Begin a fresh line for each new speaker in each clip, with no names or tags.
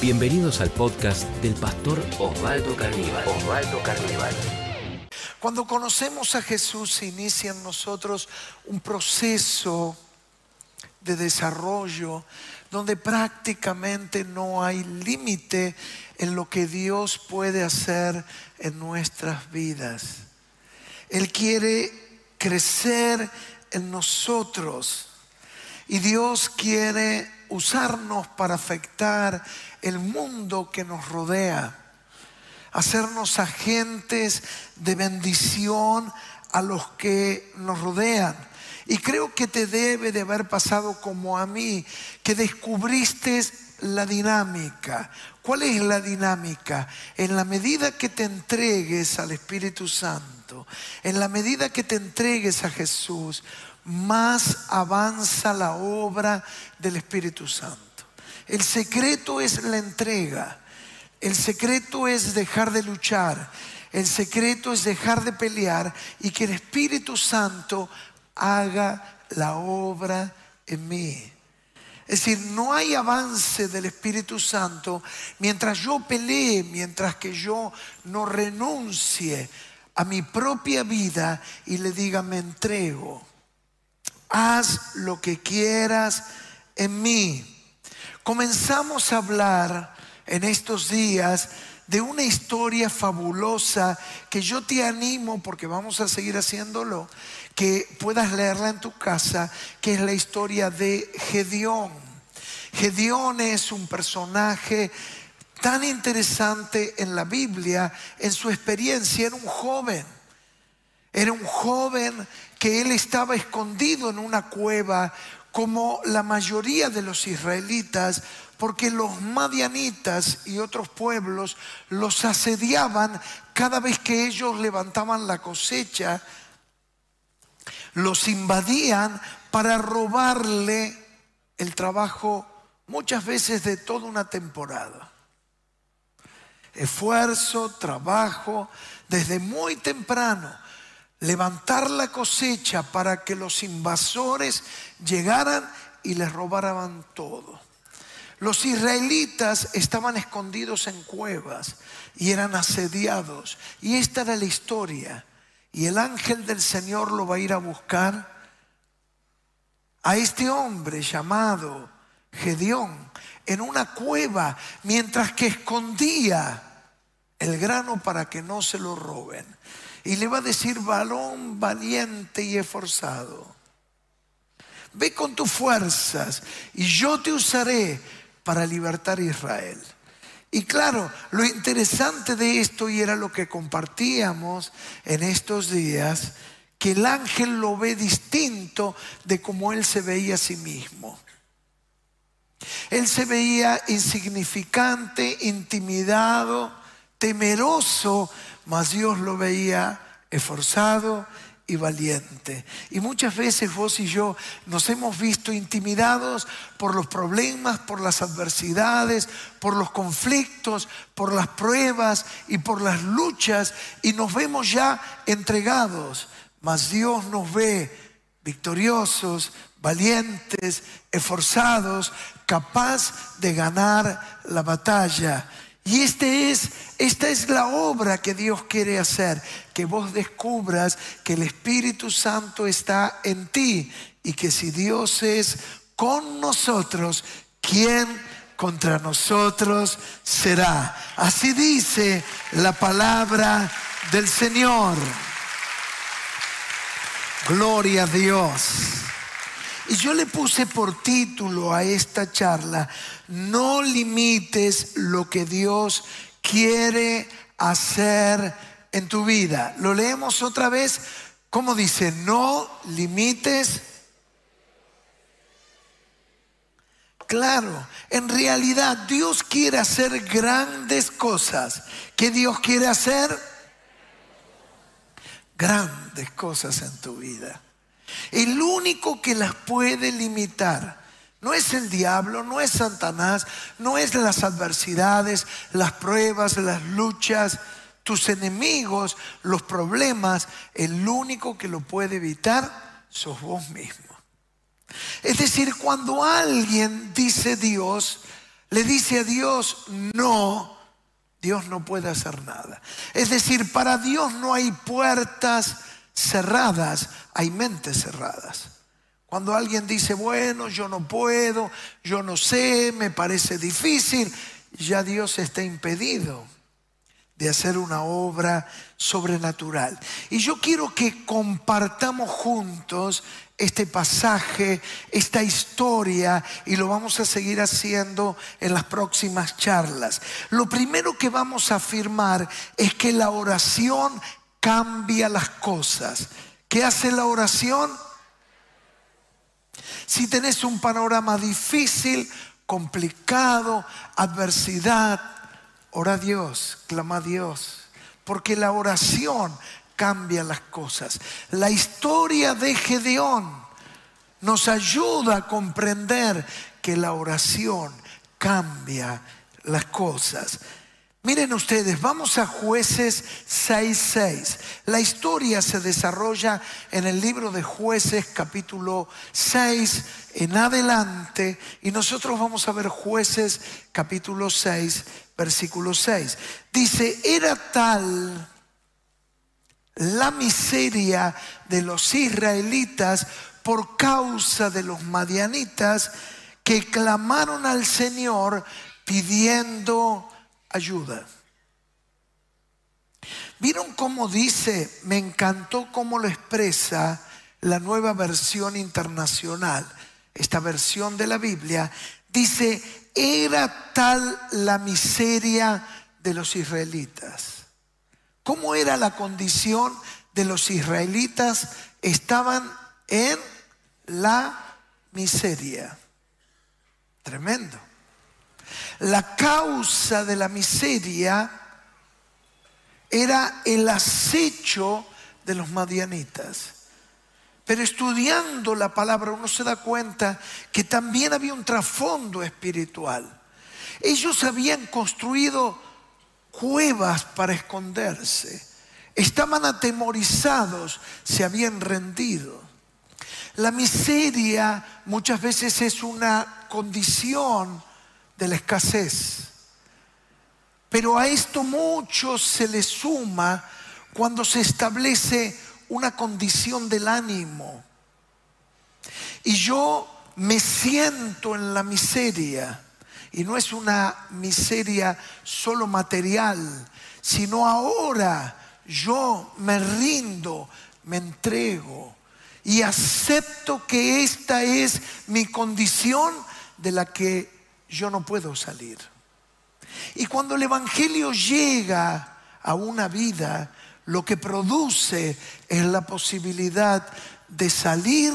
Bienvenidos al podcast del pastor Osvaldo Carnival. Osvaldo Carnival.
Cuando conocemos a Jesús se inicia en nosotros un proceso de desarrollo donde prácticamente no hay límite en lo que Dios puede hacer en nuestras vidas. Él quiere crecer en nosotros y Dios quiere usarnos para afectar el mundo que nos rodea, hacernos agentes de bendición a los que nos rodean. Y creo que te debe de haber pasado como a mí, que descubriste la dinámica. ¿Cuál es la dinámica? En la medida que te entregues al Espíritu Santo, en la medida que te entregues a Jesús, más avanza la obra del Espíritu Santo. El secreto es la entrega. El secreto es dejar de luchar. El secreto es dejar de pelear y que el Espíritu Santo haga la obra en mí. Es decir, no hay avance del Espíritu Santo mientras yo pelee, mientras que yo no renuncie a mi propia vida y le diga, me entrego. Haz lo que quieras en mí comenzamos a hablar en estos días de una historia fabulosa que yo te animo, porque vamos a seguir haciéndolo, que puedas leerla en tu casa, que es la historia de Gedeón. Gedeón es un personaje tan interesante en la Biblia, en su experiencia, era un joven. Era un joven que él estaba escondido en una cueva como la mayoría de los israelitas, porque los madianitas y otros pueblos los asediaban cada vez que ellos levantaban la cosecha, los invadían para robarle el trabajo muchas veces de toda una temporada. Esfuerzo, trabajo, desde muy temprano levantar la cosecha para que los invasores llegaran y les robaran todo. Los israelitas estaban escondidos en cuevas y eran asediados. Y esta era la historia. Y el ángel del Señor lo va a ir a buscar a este hombre llamado Gedeón en una cueva mientras que escondía el grano para que no se lo roben y le va a decir, balón valiente y esforzado, ve con tus fuerzas y yo te usaré para libertar a Israel. Y claro, lo interesante de esto, y era lo que compartíamos en estos días, que el ángel lo ve distinto de como él se veía a sí mismo. Él se veía insignificante, intimidado, temeroso mas Dios lo veía esforzado y valiente. Y muchas veces vos y yo nos hemos visto intimidados por los problemas, por las adversidades, por los conflictos, por las pruebas y por las luchas y nos vemos ya entregados. Mas Dios nos ve victoriosos, valientes, esforzados, capaz de ganar la batalla. Y este es, esta es la obra que Dios quiere hacer, que vos descubras que el Espíritu Santo está en ti y que si Dios es con nosotros, ¿quién contra nosotros será? Así dice la palabra del Señor. Gloria a Dios. Y yo le puse por título a esta charla, no limites lo que Dios quiere hacer en tu vida. Lo leemos otra vez, como dice, no limites. Claro, en realidad Dios quiere hacer grandes cosas. ¿Qué Dios quiere hacer? Grandes cosas en tu vida. El único que las puede limitar no es el diablo, no es Satanás, no es las adversidades, las pruebas, las luchas, tus enemigos, los problemas. El único que lo puede evitar sos vos mismo. Es decir, cuando alguien dice Dios, le dice a Dios no, Dios no puede hacer nada. Es decir, para Dios no hay puertas cerradas, hay mentes cerradas. Cuando alguien dice, bueno, yo no puedo, yo no sé, me parece difícil, ya Dios está impedido de hacer una obra sobrenatural. Y yo quiero que compartamos juntos este pasaje, esta historia, y lo vamos a seguir haciendo en las próximas charlas. Lo primero que vamos a afirmar es que la oración cambia las cosas. ¿Qué hace la oración? Si tenés un panorama difícil, complicado, adversidad, ora a Dios, clama a Dios, porque la oración cambia las cosas. La historia de Gedeón nos ayuda a comprender que la oración cambia las cosas. Miren ustedes, vamos a jueces 6.6. La historia se desarrolla en el libro de jueces capítulo 6 en adelante y nosotros vamos a ver jueces capítulo 6 versículo 6. Dice, era tal la miseria de los israelitas por causa de los madianitas que clamaron al Señor pidiendo ayuda. ¿Vieron cómo dice? Me encantó cómo lo expresa la nueva versión internacional. Esta versión de la Biblia dice, era tal la miseria de los israelitas. ¿Cómo era la condición de los israelitas? Estaban en la miseria. Tremendo. La causa de la miseria era el acecho de los madianitas. Pero estudiando la palabra uno se da cuenta que también había un trasfondo espiritual. Ellos habían construido cuevas para esconderse. Estaban atemorizados, se habían rendido. La miseria muchas veces es una condición de la escasez. Pero a esto mucho se le suma cuando se establece una condición del ánimo. Y yo me siento en la miseria. Y no es una miseria solo material, sino ahora yo me rindo, me entrego y acepto que esta es mi condición de la que yo no puedo salir. Y cuando el Evangelio llega a una vida, lo que produce es la posibilidad de salir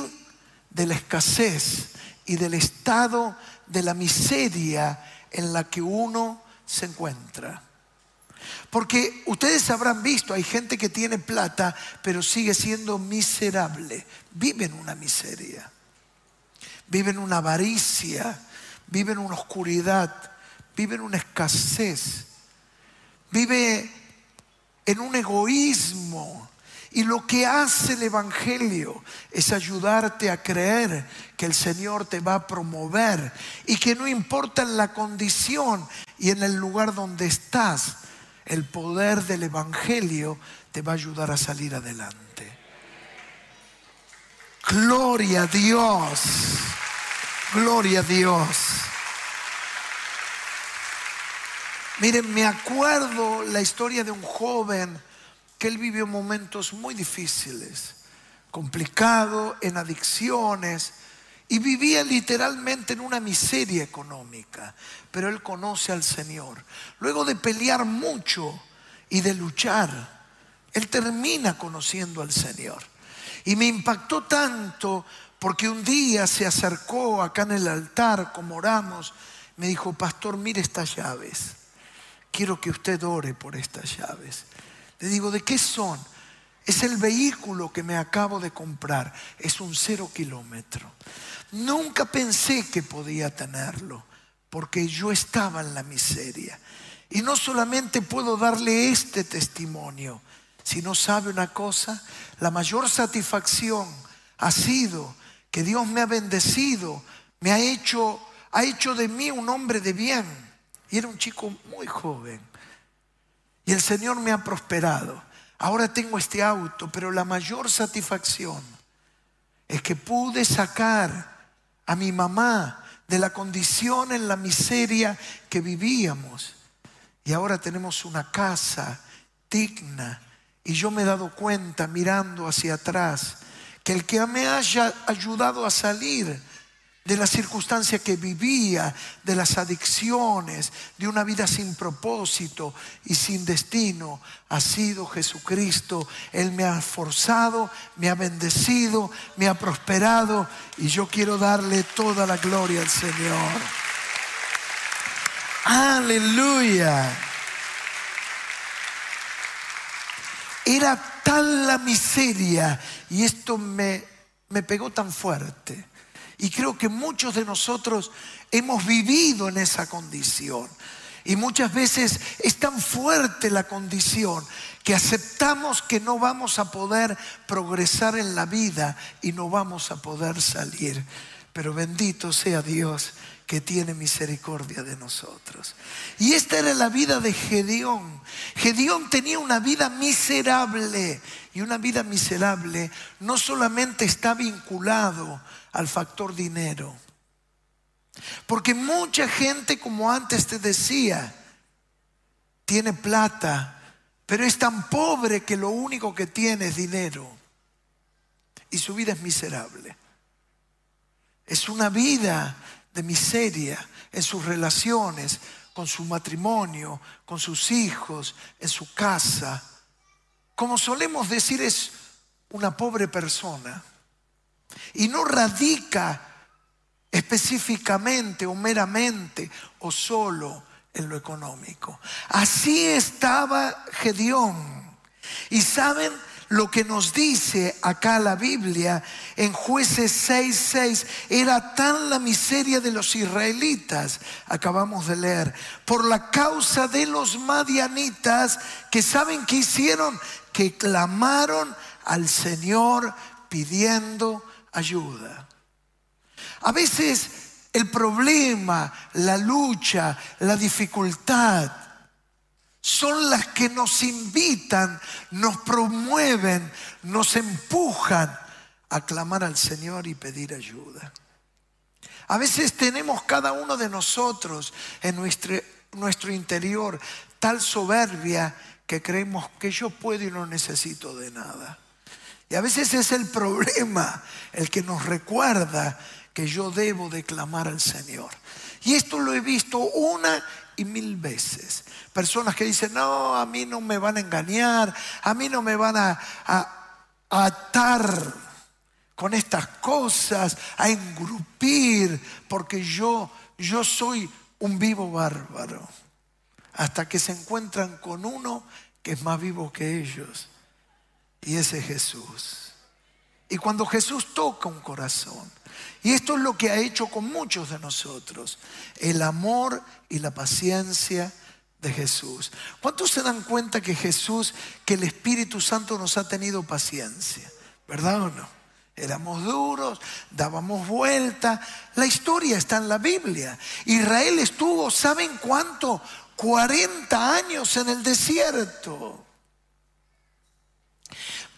de la escasez y del estado de la miseria en la que uno se encuentra. Porque ustedes habrán visto, hay gente que tiene plata, pero sigue siendo miserable. Vive en una miseria, vive en una avaricia, vive en una oscuridad, vive en una escasez, vive en un egoísmo. Y lo que hace el Evangelio es ayudarte a creer que el Señor te va a promover y que no importa la condición y en el lugar donde estás, el poder del Evangelio te va a ayudar a salir adelante. Gloria a Dios. Gloria a Dios. Miren, me acuerdo la historia de un joven que él vivió momentos muy difíciles, complicado, en adicciones, y vivía literalmente en una miseria económica, pero él conoce al Señor. Luego de pelear mucho y de luchar, él termina conociendo al Señor. Y me impactó tanto porque un día se acercó acá en el altar, como oramos, me dijo, pastor, mire estas llaves. Quiero que usted ore por estas llaves. Le digo, ¿de qué son? Es el vehículo que me acabo de comprar. Es un cero kilómetro. Nunca pensé que podía tenerlo, porque yo estaba en la miseria. Y no solamente puedo darle este testimonio, sino sabe una cosa, la mayor satisfacción ha sido que Dios me ha bendecido, me ha hecho ha hecho de mí un hombre de bien. Y era un chico muy joven. Y el Señor me ha prosperado. Ahora tengo este auto, pero la mayor satisfacción es que pude sacar a mi mamá de la condición en la miseria que vivíamos. Y ahora tenemos una casa digna. Y yo me he dado cuenta mirando hacia atrás que el que me haya ayudado a salir de la circunstancia que vivía, de las adicciones, de una vida sin propósito y sin destino, ha sido Jesucristo. Él me ha forzado, me ha bendecido, me ha prosperado y yo quiero darle toda la gloria al Señor. Aleluya. Era tal la miseria y esto me, me pegó tan fuerte y creo que muchos de nosotros hemos vivido en esa condición. Y muchas veces es tan fuerte la condición que aceptamos que no vamos a poder progresar en la vida y no vamos a poder salir. Pero bendito sea Dios que tiene misericordia de nosotros. Y esta era la vida de Gedeón. Gedeón tenía una vida miserable. Y una vida miserable no solamente está vinculado al factor dinero. Porque mucha gente, como antes te decía, tiene plata, pero es tan pobre que lo único que tiene es dinero. Y su vida es miserable. Es una vida de miseria en sus relaciones, con su matrimonio, con sus hijos, en su casa. Como solemos decir, es una pobre persona y no radica específicamente o meramente o solo en lo económico. Así estaba Gedeón. Y saben lo que nos dice acá la Biblia en jueces 6:6, era tan la miseria de los israelitas, acabamos de leer, por la causa de los madianitas que saben que hicieron, que clamaron al Señor pidiendo ayuda. A veces el problema, la lucha, la dificultad son las que nos invitan, nos promueven, nos empujan a clamar al Señor y pedir ayuda. A veces tenemos cada uno de nosotros en nuestro, interior tal soberbia que creemos que yo puedo y no necesito de nada. Y a veces es el problema el que nos recuerda que yo debo declamar al Señor. Y esto lo he visto una y mil veces. Personas que dicen, no, a mí no me van a engañar, a mí no me van a, atar con estas cosas, a engrupir, porque yo, yo soy un vivo bárbaro. Hasta que se encuentran con uno que es más vivo que ellos y ese es Jesús. Y cuando Jesús toca un corazón, y esto es lo que ha hecho con muchos de nosotros, el amor y la paciencia de Jesús. ¿Cuántos se dan cuenta que Jesús, que el Espíritu Santo nos ha tenido paciencia? ¿Verdad o no? Éramos duros, dábamos vuelta. La historia está en la Biblia. Israel estuvo, ¿saben cuánto? 40 años en el desierto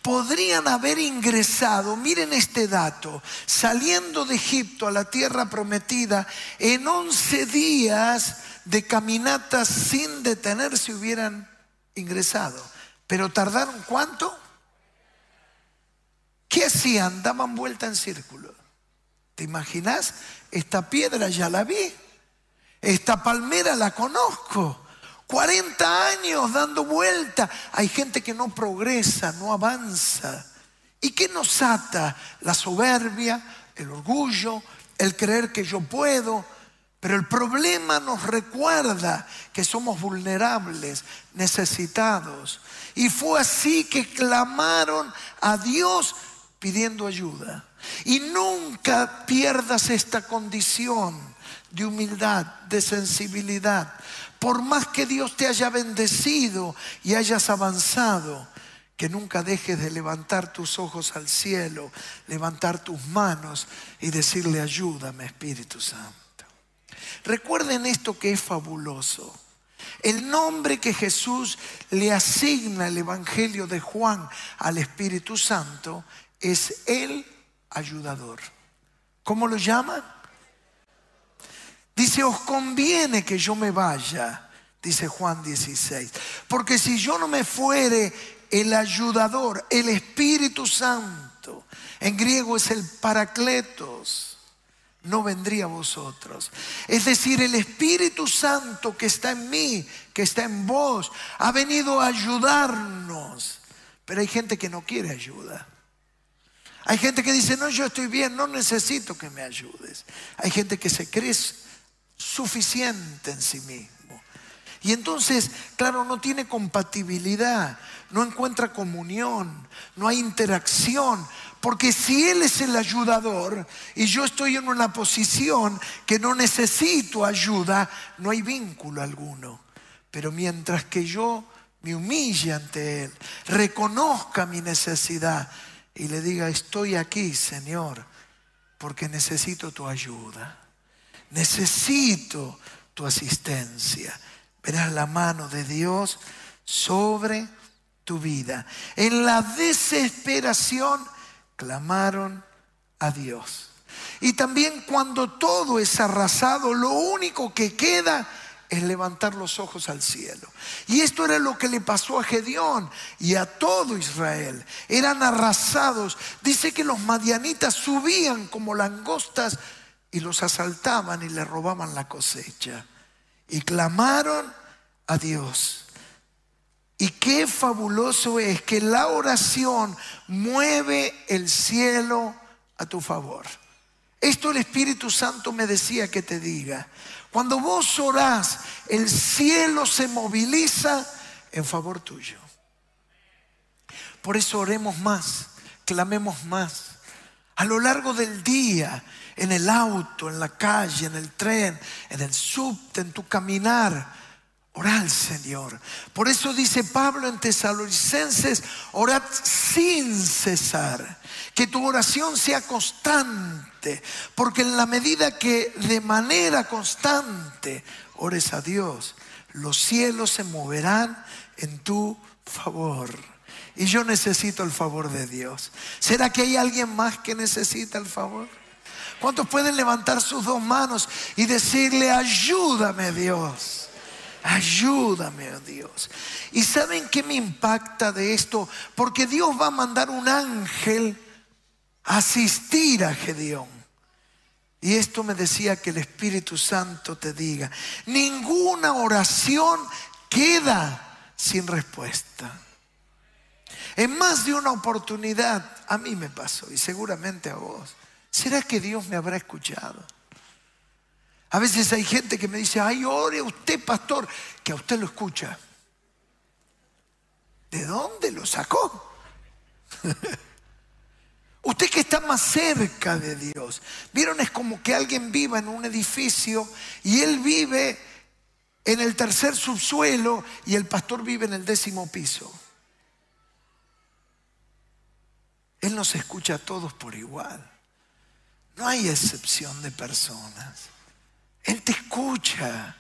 podrían haber ingresado, miren este dato, saliendo de Egipto a la tierra prometida, en 11 días de caminatas sin detenerse hubieran ingresado. Pero tardaron cuánto? ¿Qué hacían? Daban vuelta en círculo. ¿Te imaginas? Esta piedra ya la vi. Esta palmera la conozco. 40 años dando vuelta. Hay gente que no progresa, no avanza. ¿Y qué nos ata? La soberbia, el orgullo, el creer que yo puedo. Pero el problema nos recuerda que somos vulnerables, necesitados. Y fue así que clamaron a Dios pidiendo ayuda. Y nunca pierdas esta condición de humildad, de sensibilidad por más que Dios te haya bendecido y hayas avanzado, que nunca dejes de levantar tus ojos al cielo, levantar tus manos y decirle, ayúdame Espíritu Santo. Recuerden esto que es fabuloso. El nombre que Jesús le asigna el Evangelio de Juan al Espíritu Santo es el ayudador. ¿Cómo lo llama? Dice, os conviene que yo me vaya, dice Juan 16, porque si yo no me fuere, el ayudador, el Espíritu Santo, en griego es el paracletos, no vendría a vosotros. Es decir, el Espíritu Santo que está en mí, que está en vos, ha venido a ayudarnos. Pero hay gente que no quiere ayuda. Hay gente que dice, no, yo estoy bien, no necesito que me ayudes. Hay gente que se cree suficiente en sí mismo. Y entonces, claro, no tiene compatibilidad, no encuentra comunión, no hay interacción, porque si Él es el ayudador y yo estoy en una posición que no necesito ayuda, no hay vínculo alguno. Pero mientras que yo me humille ante Él, reconozca mi necesidad y le diga, estoy aquí, Señor, porque necesito tu ayuda, necesito tu asistencia. Verás la mano de Dios sobre tu vida. En la desesperación clamaron a Dios. Y también cuando todo es arrasado, lo único que queda es levantar los ojos al cielo. Y esto era lo que le pasó a Gedeón y a todo Israel. Eran arrasados. Dice que los madianitas subían como langostas y los asaltaban y le robaban la cosecha. Y clamaron a Dios. Y qué fabuloso es que la oración mueve el cielo a tu favor. Esto el Espíritu Santo me decía que te diga. Cuando vos orás, el cielo se moviliza en favor tuyo. Por eso oremos más, clamemos más. A lo largo del día, en el auto, en la calle, en el tren, en el subte, en tu caminar Orad al Señor. Por eso dice Pablo en Tesalonicenses, orad sin cesar. Que tu oración sea constante. Porque en la medida que de manera constante ores a Dios, los cielos se moverán en tu favor. Y yo necesito el favor de Dios. ¿Será que hay alguien más que necesita el favor? ¿Cuántos pueden levantar sus dos manos y decirle, ayúdame Dios? Ayúdame, Dios. ¿Y saben qué me impacta de esto? Porque Dios va a mandar un ángel a asistir a Gedeón. Y esto me decía que el Espíritu Santo te diga, ninguna oración queda sin respuesta. En más de una oportunidad, a mí me pasó y seguramente a vos. ¿Será que Dios me habrá escuchado? A veces hay gente que me dice, ay, ore usted, pastor, que a usted lo escucha. ¿De dónde lo sacó? usted que está más cerca de Dios. Vieron, es como que alguien viva en un edificio y él vive en el tercer subsuelo y el pastor vive en el décimo piso. Él nos escucha a todos por igual. No hay excepción de personas. Él te escucha.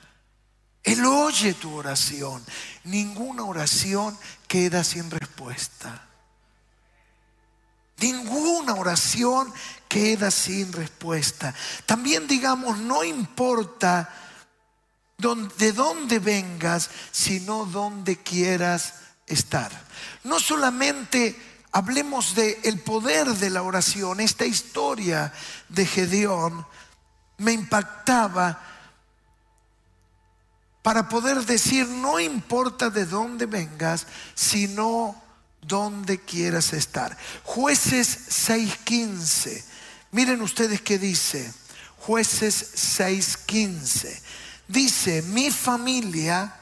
Él oye tu oración. Ninguna oración queda sin respuesta. Ninguna oración queda sin respuesta. También digamos, no importa de dónde vengas, sino dónde quieras estar. No solamente hablemos del el poder de la oración, esta historia de Gedeón me impactaba para poder decir, no importa de dónde vengas, sino dónde quieras estar. Jueces 6.15. Miren ustedes qué dice. Jueces 6.15. Dice, mi familia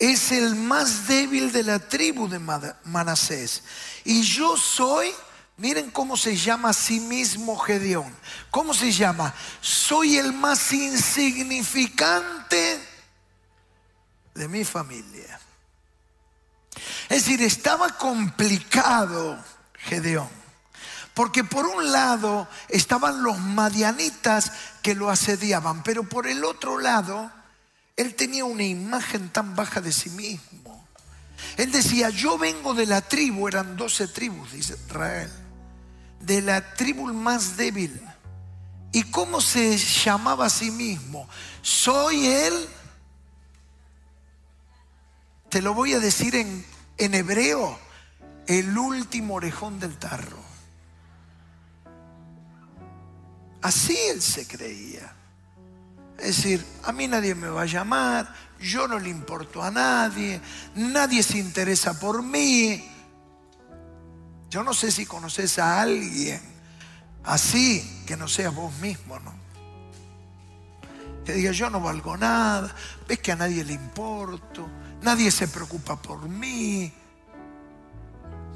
es el más débil de la tribu de Manasés. Y yo soy Miren cómo se llama a sí mismo Gedeón. ¿Cómo se llama? Soy el más insignificante de mi familia. Es decir, estaba complicado Gedeón. Porque por un lado estaban los madianitas que lo asediaban, pero por el otro lado él tenía una imagen tan baja de sí mismo. Él decía, yo vengo de la tribu, eran doce tribus, dice Israel, de la tribu más débil. ¿Y cómo se llamaba a sí mismo? Soy él. Te lo voy a decir en, en hebreo, el último orejón del tarro. Así él se creía. Es decir, a mí nadie me va a llamar, yo no le importo a nadie, nadie se interesa por mí. Yo no sé si conoces a alguien así, que no seas vos mismo, ¿no? Que diga, yo no valgo nada, ves que a nadie le importo, nadie se preocupa por mí.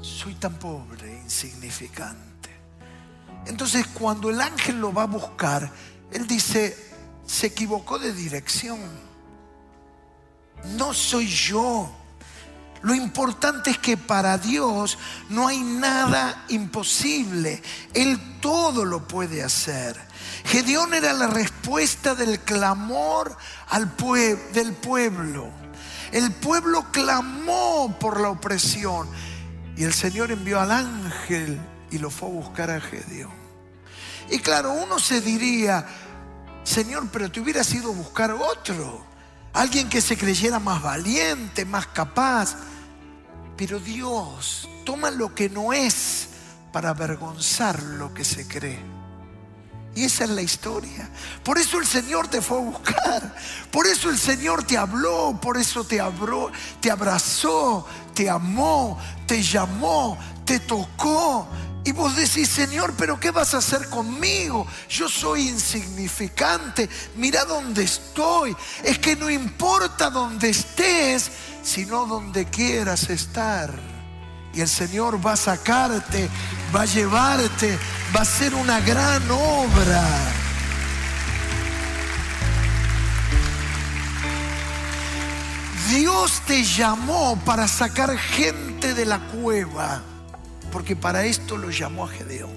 Soy tan pobre, insignificante. Entonces cuando el ángel lo va a buscar, él dice, se equivocó de dirección. No soy yo. Lo importante es que para Dios no hay nada imposible. Él todo lo puede hacer. Gedeón era la respuesta del clamor del pueblo. El pueblo clamó por la opresión y el Señor envió al ángel y lo fue a buscar a Gedeón. Y claro, uno se diría, Señor, pero te hubiera sido buscar otro. Alguien que se creyera más valiente, más capaz. Pero Dios toma lo que no es para avergonzar lo que se cree. Y esa es la historia. Por eso el Señor te fue a buscar. Por eso el Señor te habló. Por eso te, te abrazó, te amó, te llamó, te tocó y vos decís, Señor, pero ¿qué vas a hacer conmigo? Yo soy insignificante. Mira dónde estoy. Es que no importa dónde estés, sino donde quieras estar. Y el Señor va a sacarte, va a llevarte, va a hacer una gran obra. Dios te llamó para sacar gente de la cueva porque para esto lo llamó a Gedeón.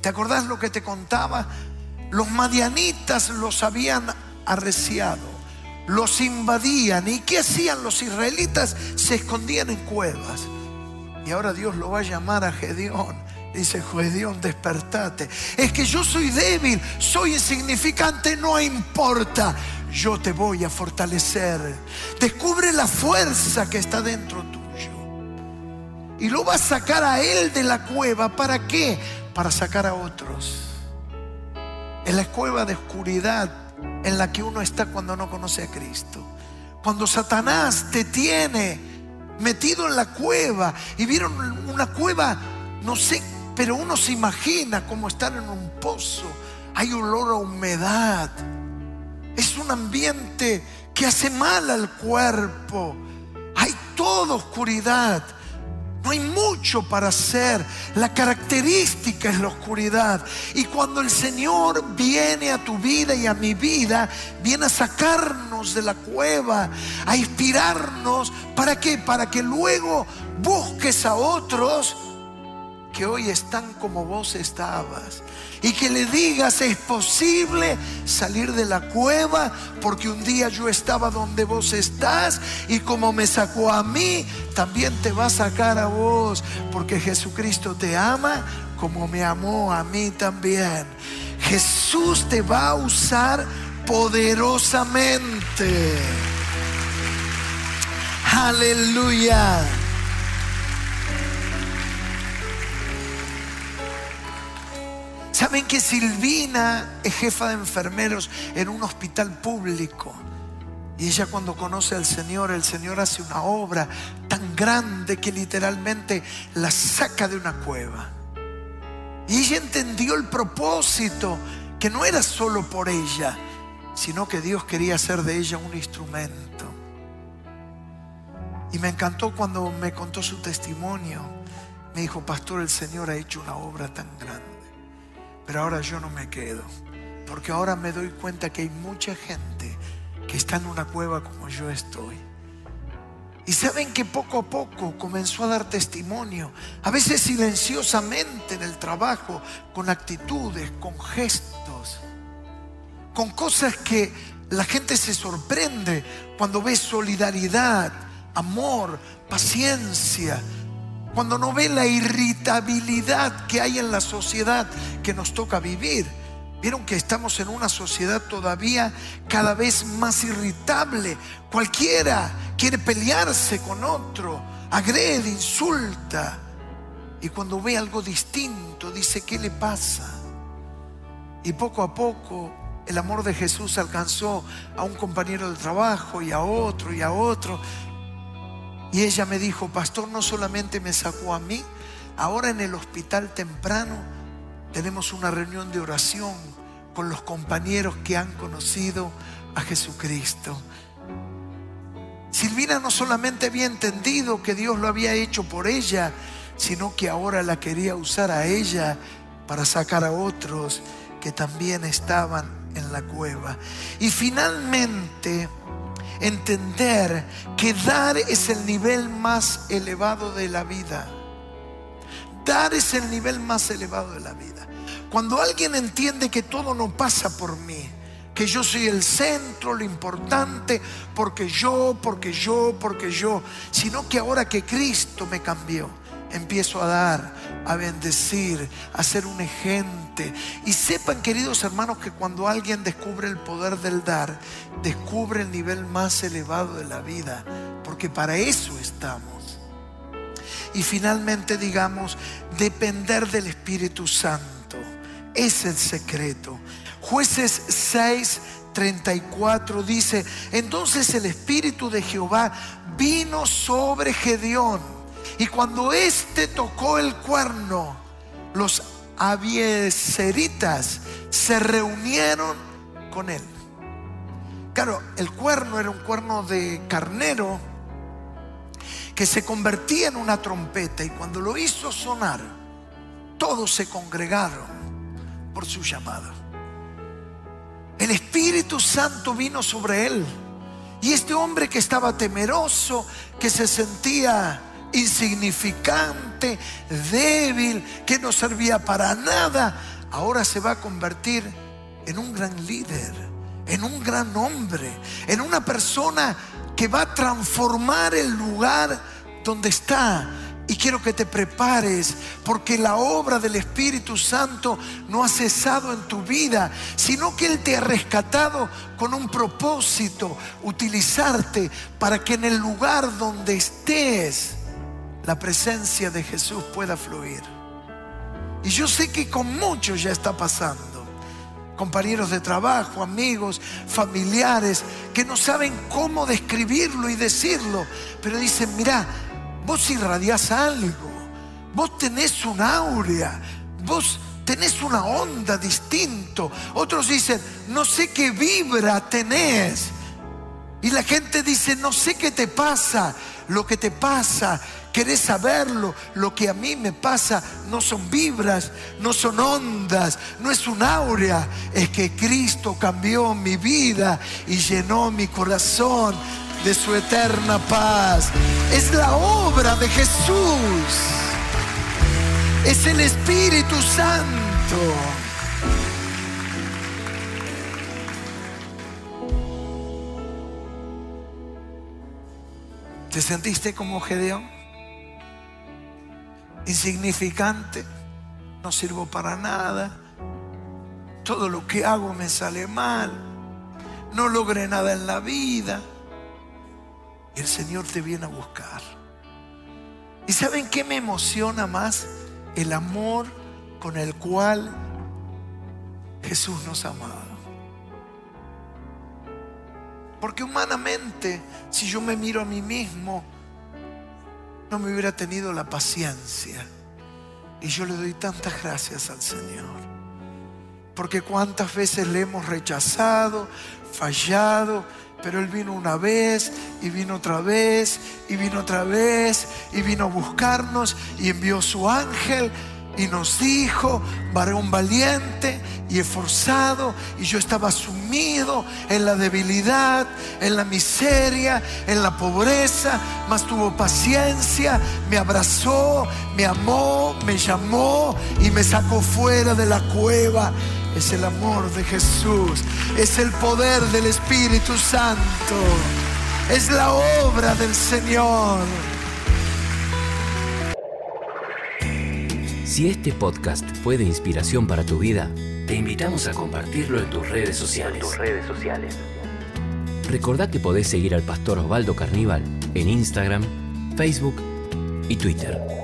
¿Te acordás lo que te contaba? Los madianitas los habían arreciado, los invadían. ¿Y qué hacían los israelitas? Se escondían en cuevas. Y ahora Dios lo va a llamar a Gedeón. Dice, Gedeón, despertate. Es que yo soy débil, soy insignificante, no importa. Yo te voy a fortalecer. Descubre la fuerza que está dentro tuyo y lo va a sacar a él de la cueva. ¿Para qué? Para sacar a otros. En la cueva de oscuridad en la que uno está cuando no conoce a Cristo. Cuando Satanás te tiene metido en la cueva y vieron una cueva, no sé, pero uno se imagina como estar en un pozo. Hay olor a humedad. Es un ambiente que hace mal al cuerpo. Hay toda oscuridad. No hay mucho para hacer. La característica es la oscuridad. Y cuando el Señor viene a tu vida y a mi vida, viene a sacarnos de la cueva, a inspirarnos. ¿Para qué? Para que luego busques a otros que hoy están como vos estabas y que le digas es posible salir de la cueva porque un día yo estaba donde vos estás y como me sacó a mí, también te va a sacar a vos porque Jesucristo te ama como me amó a mí también. Jesús te va a usar poderosamente. Aleluya. ¿Saben que Silvina es jefa de enfermeros en un hospital público? Y ella cuando conoce al Señor, el Señor hace una obra tan grande que literalmente la saca de una cueva. Y ella entendió el propósito, que no era solo por ella, sino que Dios quería hacer de ella un instrumento. Y me encantó cuando me contó su testimonio. Me dijo, pastor, el Señor ha hecho una obra tan grande. Pero ahora yo no me quedo, porque ahora me doy cuenta que hay mucha gente que está en una cueva como yo estoy. Y saben que poco a poco comenzó a dar testimonio, a veces silenciosamente en el trabajo, con actitudes, con gestos, con cosas que la gente se sorprende cuando ve solidaridad, amor, paciencia, cuando no ve la irritabilidad que hay en la sociedad que nos toca vivir. Vieron que estamos en una sociedad todavía cada vez más irritable. Cualquiera quiere pelearse con otro, agrede, insulta. Y cuando ve algo distinto, dice, ¿qué le pasa? Y poco a poco el amor de Jesús alcanzó a un compañero de trabajo y a otro y a otro. Y ella me dijo, pastor, no solamente me sacó a mí, ahora en el hospital temprano tenemos una reunión de oración con los compañeros que han conocido a Jesucristo. Silvina no solamente había entendido que Dios lo había hecho por ella, sino que ahora la quería usar a ella para sacar a otros que también estaban en la cueva. Y finalmente entender que dar es el nivel más elevado de la vida. Dar es el nivel más elevado de la vida. Cuando alguien entiende que todo no pasa por mí, que yo soy el centro, lo importante, porque yo, porque yo, porque yo, sino que ahora que Cristo me cambió, empiezo a dar, a bendecir, a ser un ejemplo. Y sepan, queridos hermanos, que cuando alguien descubre el poder del dar, descubre el nivel más elevado de la vida, porque para eso estamos. Y finalmente digamos, depender del Espíritu Santo es el secreto. Jueces 6, 34 dice, entonces el Espíritu de Jehová vino sobre Gedeón. Y cuando éste tocó el cuerno, los abieseritas se reunieron con él. Claro, el cuerno era un cuerno de carnero que se convertía en una trompeta y cuando lo hizo sonar, todos se congregaron por su llamado. El Espíritu Santo vino sobre él y este hombre que estaba temeroso, que se sentía insignificante, débil, que no servía para nada, ahora se va a convertir en un gran líder, en un gran hombre, en una persona que va a transformar el lugar donde está. Y quiero que te prepares porque la obra del Espíritu Santo no ha cesado en tu vida, sino que Él te ha rescatado con un propósito, utilizarte para que en el lugar donde estés, la presencia de Jesús pueda fluir. Y yo sé que con muchos ya está pasando. Compañeros de trabajo, amigos, familiares, que no saben cómo describirlo y decirlo, pero dicen, mira, vos irradias algo, vos tenés un áurea, vos tenés una onda distinto. Otros dicen, no sé qué vibra tenés. Y la gente dice, no sé qué te pasa. Lo que te pasa ¿Querés saberlo? Lo que a mí me pasa no son vibras, no son ondas, no es un áurea. Es que Cristo cambió mi vida y llenó mi corazón de su eterna paz. Es la obra de Jesús. Es el Espíritu Santo. ¿Te sentiste como Gedeón? Insignificante, no sirvo para nada, todo lo que hago me sale mal, no logré nada en la vida. El Señor te viene a buscar. ¿Y saben qué me emociona más? El amor con el cual Jesús nos ha amado. Porque humanamente, si yo me miro a mí mismo, no me hubiera tenido la paciencia. Y yo le doy tantas gracias al Señor. Porque cuántas veces le hemos rechazado, fallado, pero Él vino una vez y vino otra vez y vino otra vez y vino a buscarnos y envió su ángel y nos dijo, varón valiente y esforzado, y yo estaba sumido en la debilidad, en la miseria, en la pobreza, mas tuvo paciencia, me abrazó, me amó, me llamó y me sacó fuera de la cueva. Es el amor de Jesús, es el poder del Espíritu Santo, es la obra del Señor.
Si este podcast fue de inspiración para tu vida, te invitamos a compartirlo en tus redes sociales. tus redes sociales. Recordá que podés seguir al pastor Osvaldo Carníbal en Instagram, Facebook y Twitter.